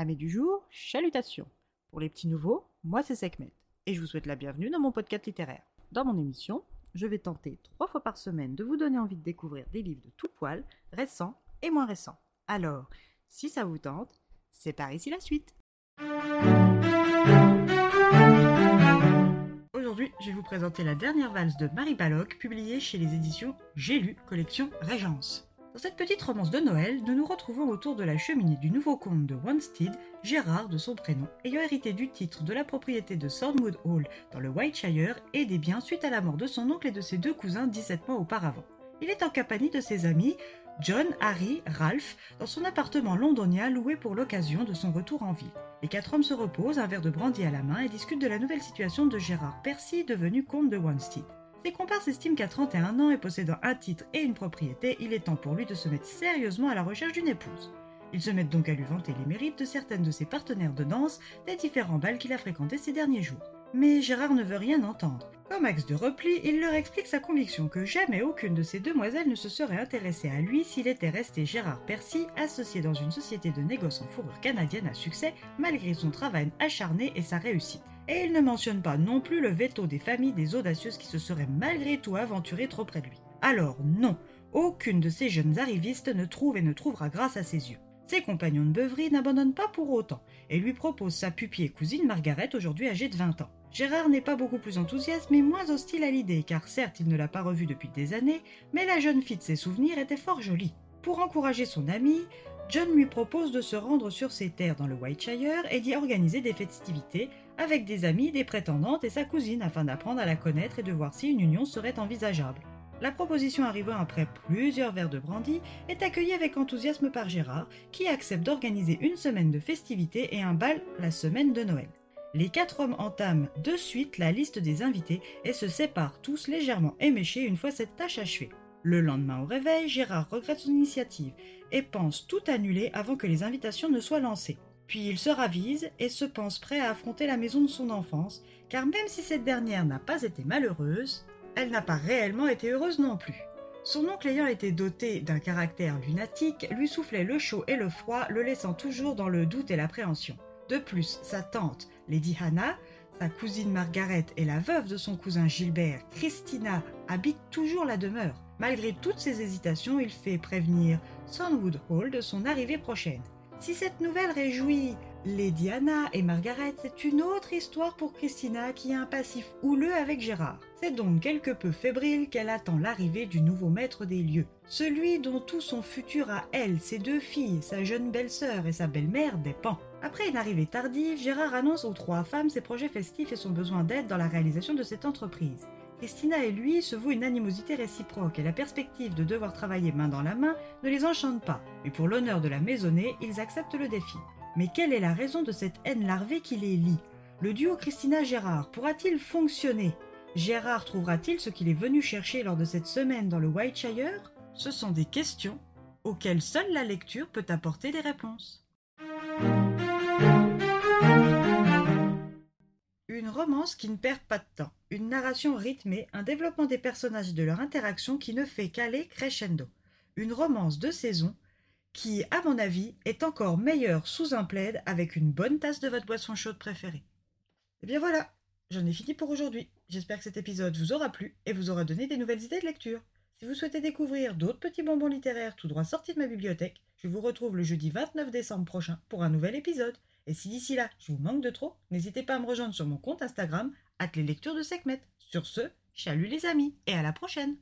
Amis du jour, chalutations. Pour les petits nouveaux, moi c'est Sekhmet et je vous souhaite la bienvenue dans mon podcast littéraire. Dans mon émission, je vais tenter trois fois par semaine de vous donner envie de découvrir des livres de tout poil, récents et moins récents. Alors, si ça vous tente, c'est par ici la suite. Aujourd'hui, je vais vous présenter la dernière valse de Marie Balloc, publiée chez les éditions J'ai lu, collection Régence. Dans cette petite romance de Noël, nous nous retrouvons autour de la cheminée du nouveau comte de Wanstead, Gérard de son prénom, ayant hérité du titre de la propriété de Thornwood Hall dans le Whiteshire et des biens suite à la mort de son oncle et de ses deux cousins 17 mois auparavant. Il est en compagnie de ses amis John, Harry, Ralph, dans son appartement londonien loué pour l'occasion de son retour en ville. Les quatre hommes se reposent, un verre de brandy à la main, et discutent de la nouvelle situation de Gérard Percy, devenu comte de Wanstead. Ses compères estiment qu'à 31 ans et possédant un titre et une propriété, il est temps pour lui de se mettre sérieusement à la recherche d'une épouse. Ils se mettent donc à lui vanter les mérites de certaines de ses partenaires de danse des différents bals qu'il a fréquentés ces derniers jours. Mais Gérard ne veut rien entendre. Comme axe de repli, il leur explique sa conviction que jamais aucune de ces demoiselles ne se serait intéressée à lui s'il était resté Gérard Percy, associé dans une société de négoce en fourrure canadienne à succès, malgré son travail acharné et sa réussite. Et il ne mentionne pas non plus le veto des familles des audacieuses qui se seraient malgré tout aventurées trop près de lui. Alors non, aucune de ces jeunes arrivistes ne trouve et ne trouvera grâce à ses yeux. Ses compagnons de beuverie n'abandonnent pas pour autant et lui proposent sa pupille et cousine Margaret, aujourd'hui âgée de 20 ans. Gérard n'est pas beaucoup plus enthousiaste mais moins hostile à l'idée car certes il ne l'a pas revue depuis des années, mais la jeune fille de ses souvenirs était fort jolie. Pour encourager son ami, John lui propose de se rendre sur ses terres dans le Whiteshire et d'y organiser des festivités avec des amis, des prétendantes et sa cousine afin d'apprendre à la connaître et de voir si une union serait envisageable. La proposition arrivant après plusieurs verres de brandy est accueillie avec enthousiasme par Gérard, qui accepte d'organiser une semaine de festivités et un bal la semaine de Noël. Les quatre hommes entament de suite la liste des invités et se séparent tous légèrement éméchés une fois cette tâche achevée. Le lendemain au réveil, Gérard regrette son initiative et pense tout annuler avant que les invitations ne soient lancées. Puis il se ravise et se pense prêt à affronter la maison de son enfance, car même si cette dernière n'a pas été malheureuse, elle n'a pas réellement été heureuse non plus. Son oncle ayant été doté d'un caractère lunatique, lui soufflait le chaud et le froid, le laissant toujours dans le doute et l'appréhension. De plus, sa tante, Lady Hannah, sa cousine Margaret et la veuve de son cousin Gilbert, Christina, habitent toujours la demeure. Malgré toutes ses hésitations, il fait prévenir Thornwood Hall de son arrivée prochaine. Si cette nouvelle réjouit Lady Anna et Margaret, c'est une autre histoire pour Christina qui a un passif houleux avec Gérard. C'est donc quelque peu fébrile qu'elle attend l'arrivée du nouveau maître des lieux, celui dont tout son futur à elle, ses deux filles, sa jeune belle-sœur et sa belle-mère dépend. Après une arrivée tardive, Gérard annonce aux trois femmes ses projets festifs et son besoin d'aide dans la réalisation de cette entreprise. Christina et lui se vouent une animosité réciproque et la perspective de devoir travailler main dans la main ne les enchante pas, mais pour l'honneur de la maisonnée, ils acceptent le défi. Mais quelle est la raison de cette haine larvée qui les lie? Le duo Christina-Gérard pourra-t-il fonctionner? Gérard trouvera-t-il ce qu'il est venu chercher lors de cette semaine dans le Whiteshire Ce sont des questions auxquelles seule la lecture peut apporter des réponses. Une romance qui ne perd pas de temps, une narration rythmée, un développement des personnages et de leur interaction qui ne fait qu'aller crescendo. Une romance de saison qui, à mon avis, est encore meilleure sous un plaid avec une bonne tasse de votre boisson chaude préférée. Et eh bien voilà, j'en ai fini pour aujourd'hui. J'espère que cet épisode vous aura plu et vous aura donné des nouvelles idées de lecture. Si vous souhaitez découvrir d'autres petits bonbons littéraires tout droit sortis de ma bibliothèque, je vous retrouve le jeudi 29 décembre prochain pour un nouvel épisode. Et si d'ici là, je vous manque de trop, n'hésitez pas à me rejoindre sur mon compte Instagram, les lectures de Sekhmet. Sur ce, chalut les amis, et à la prochaine